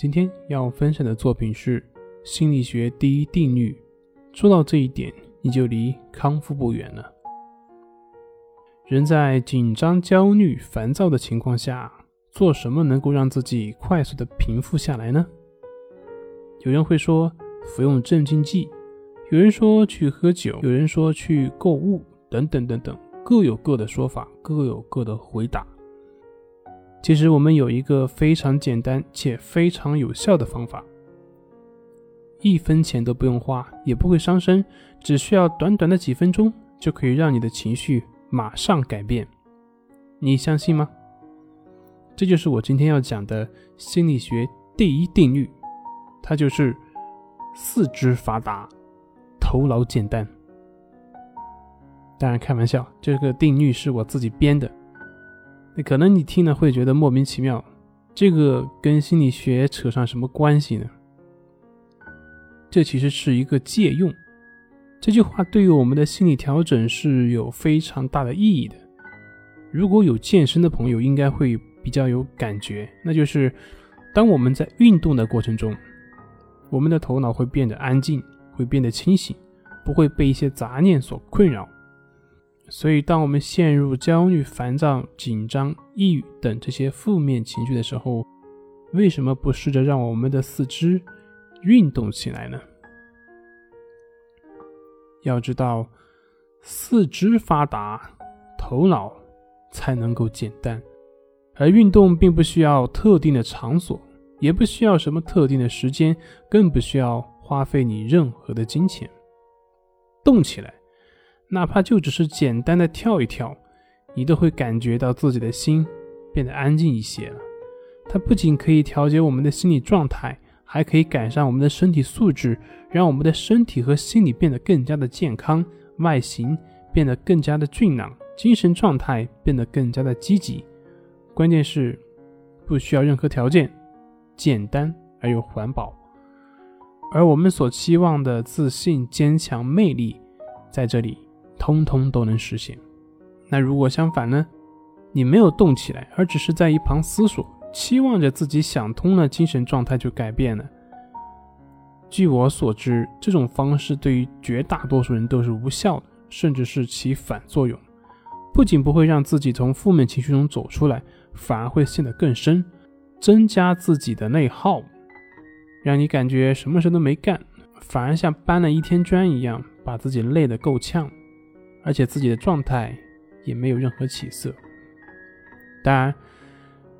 今天要分享的作品是心理学第一定律。做到这一点，你就离康复不远了。人在紧张、焦虑、烦躁的情况下，做什么能够让自己快速的平复下来呢？有人会说服用镇静剂，有人说去喝酒，有人说去购物，等等等等，各有各的说法，各有各的回答。其实我们有一个非常简单且非常有效的方法，一分钱都不用花，也不会伤身，只需要短短的几分钟，就可以让你的情绪马上改变。你相信吗？这就是我今天要讲的心理学第一定律，它就是四肢发达，头脑简单。当然开玩笑，这个定律是我自己编的。可能你听了会觉得莫名其妙，这个跟心理学扯上什么关系呢？这其实是一个借用。这句话对于我们的心理调整是有非常大的意义的。如果有健身的朋友，应该会比较有感觉，那就是当我们在运动的过程中，我们的头脑会变得安静，会变得清醒，不会被一些杂念所困扰。所以，当我们陷入焦虑、烦躁、紧张、抑郁等这些负面情绪的时候，为什么不试着让我们的四肢运动起来呢？要知道，四肢发达，头脑才能够简单。而运动并不需要特定的场所，也不需要什么特定的时间，更不需要花费你任何的金钱。动起来。哪怕就只是简单的跳一跳，你都会感觉到自己的心变得安静一些了。它不仅可以调节我们的心理状态，还可以改善我们的身体素质，让我们的身体和心理变得更加的健康，外形变得更加的俊朗，精神状态变得更加的积极。关键是不需要任何条件，简单而又环保。而我们所期望的自信、坚强、魅力，在这里。通通都能实现。那如果相反呢？你没有动起来，而只是在一旁思索，期望着自己想通了，精神状态就改变了。据我所知，这种方式对于绝大多数人都是无效的，甚至是起反作用。不仅不会让自己从负面情绪中走出来，反而会陷得更深，增加自己的内耗，让你感觉什么事都没干，反而像搬了一天砖一样，把自己累得够呛。而且自己的状态也没有任何起色。当然，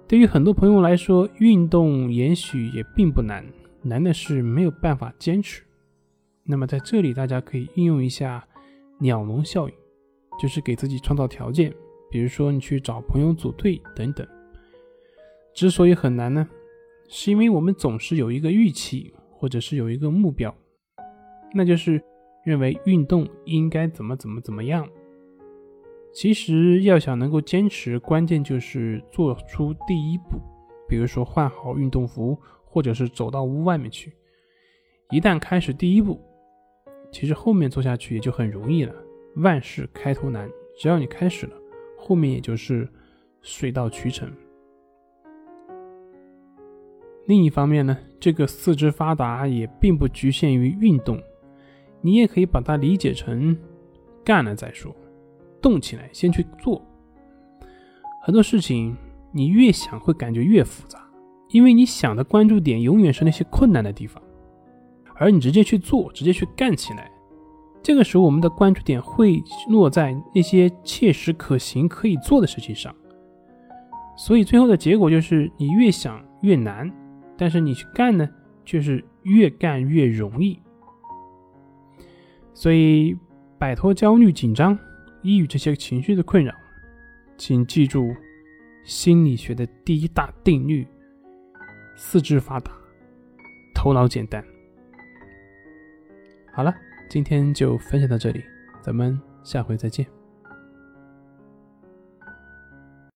对于很多朋友来说，运动也许也并不难，难的是没有办法坚持。那么在这里，大家可以应用一下鸟笼效应，就是给自己创造条件，比如说你去找朋友组队等等。之所以很难呢，是因为我们总是有一个预期，或者是有一个目标，那就是。认为运动应该怎么怎么怎么样？其实要想能够坚持，关键就是做出第一步，比如说换好运动服，或者是走到屋外面去。一旦开始第一步，其实后面做下去也就很容易了。万事开头难，只要你开始了，后面也就是水到渠成。另一方面呢，这个四肢发达也并不局限于运动。你也可以把它理解成干了再说，动起来先去做。很多事情你越想会感觉越复杂，因为你想的关注点永远是那些困难的地方，而你直接去做，直接去干起来，这个时候我们的关注点会落在那些切实可行可以做的事情上。所以最后的结果就是你越想越难，但是你去干呢，却是越干越容易。所以，摆脱焦虑、紧张、抑郁这些情绪的困扰，请记住心理学的第一大定律：四肢发达，头脑简单。好了，今天就分享到这里，咱们下回再见。